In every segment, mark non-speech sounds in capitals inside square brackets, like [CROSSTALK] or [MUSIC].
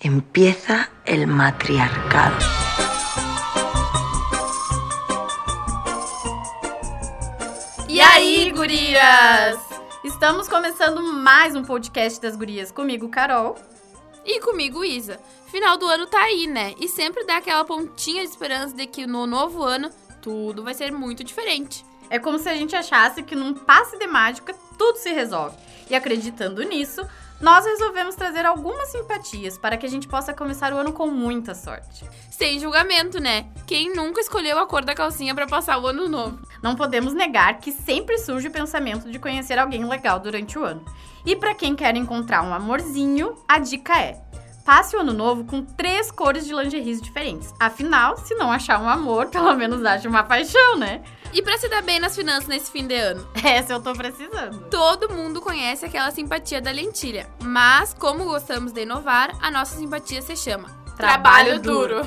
empieza el matriarcado. E aí, gurias? Estamos começando mais um podcast das gurias comigo, Carol. E comigo, Isa. Final do ano tá aí, né? E sempre dá aquela pontinha de esperança de que no novo ano tudo vai ser muito diferente. É como se a gente achasse que num passe de mágica tudo se resolve. E acreditando nisso, nós resolvemos trazer algumas simpatias para que a gente possa começar o ano com muita sorte. Sem julgamento, né? Quem nunca escolheu a cor da calcinha para passar o ano novo? Não podemos negar que sempre surge o pensamento de conhecer alguém legal durante o ano. E para quem quer encontrar um amorzinho, a dica é: passe o ano novo com três cores de lingeries diferentes. Afinal, se não achar um amor, [LAUGHS] pelo menos ache uma paixão, né? E pra se dar bem nas finanças nesse fim de ano? [LAUGHS] Essa eu tô precisando. Todo mundo conhece aquela simpatia da lentilha, mas como gostamos de inovar, a nossa simpatia se chama Trabalho duro.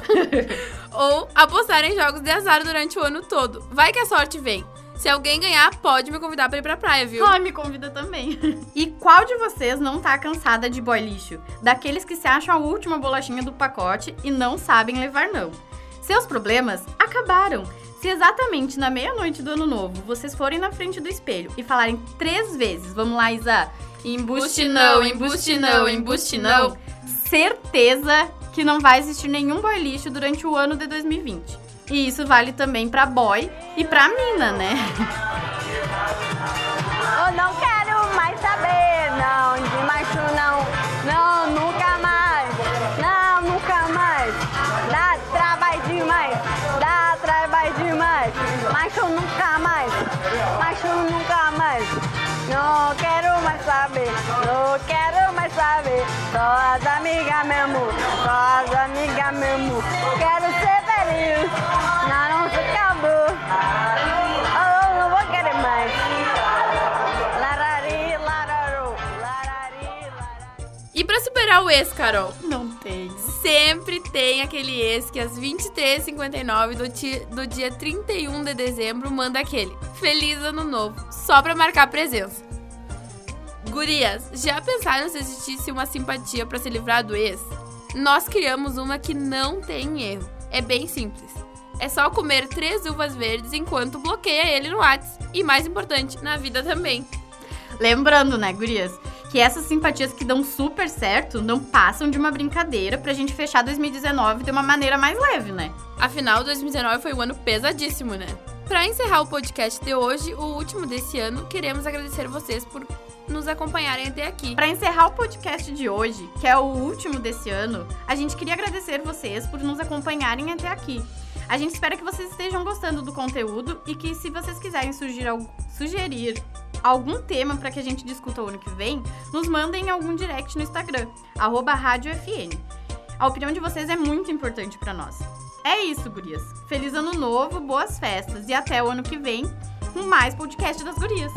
[LAUGHS] Ou apostar em jogos de azar durante o ano todo. Vai que a sorte vem. Se alguém ganhar, pode me convidar pra ir pra praia, viu? Ai, me convida também. [LAUGHS] e qual de vocês não tá cansada de boy lixo? Daqueles que se acham a última bolachinha do pacote e não sabem levar não. Seus problemas acabaram. Se exatamente na meia-noite do ano novo vocês forem na frente do espelho e falarem três vezes, vamos lá, Isa, embuste não, embuste não, embuste não, certeza que não vai existir nenhum boy lixo durante o ano de 2020. E isso vale também pra boy e pra mina, né? [LAUGHS] só as amigas mesmo, só as amigas mesmo, quero ser feliz, não, não se acabou, eu não vou querer mais. Larari, lararô, larari, larari. E pra superar o ex, Carol? Não tem. Sempre tem aquele ex que às 23h59 do, ti- do dia 31 de dezembro manda aquele Feliz Ano Novo, só pra marcar presença. Gurias, já pensaram se existisse uma simpatia pra se livrar do ex? Nós criamos uma que não tem erro. É bem simples. É só comer três uvas verdes enquanto bloqueia ele no Whats. E mais importante, na vida também. Lembrando, né, gurias, que essas simpatias que dão super certo não passam de uma brincadeira pra gente fechar 2019 de uma maneira mais leve, né? Afinal, 2019 foi um ano pesadíssimo, né? Pra encerrar o podcast de hoje, o último desse ano, queremos agradecer vocês por nos acompanharem até aqui. Pra encerrar o podcast de hoje, que é o último desse ano, a gente queria agradecer vocês por nos acompanharem até aqui. A gente espera que vocês estejam gostando do conteúdo e que se vocês quiserem surgir al- sugerir algum tema para que a gente discuta o ano que vem, nos mandem algum direct no Instagram, arroba Rádio FN. A opinião de vocês é muito importante para nós. É isso, gurias. Feliz ano novo, boas festas e até o ano que vem com mais podcast das gurias.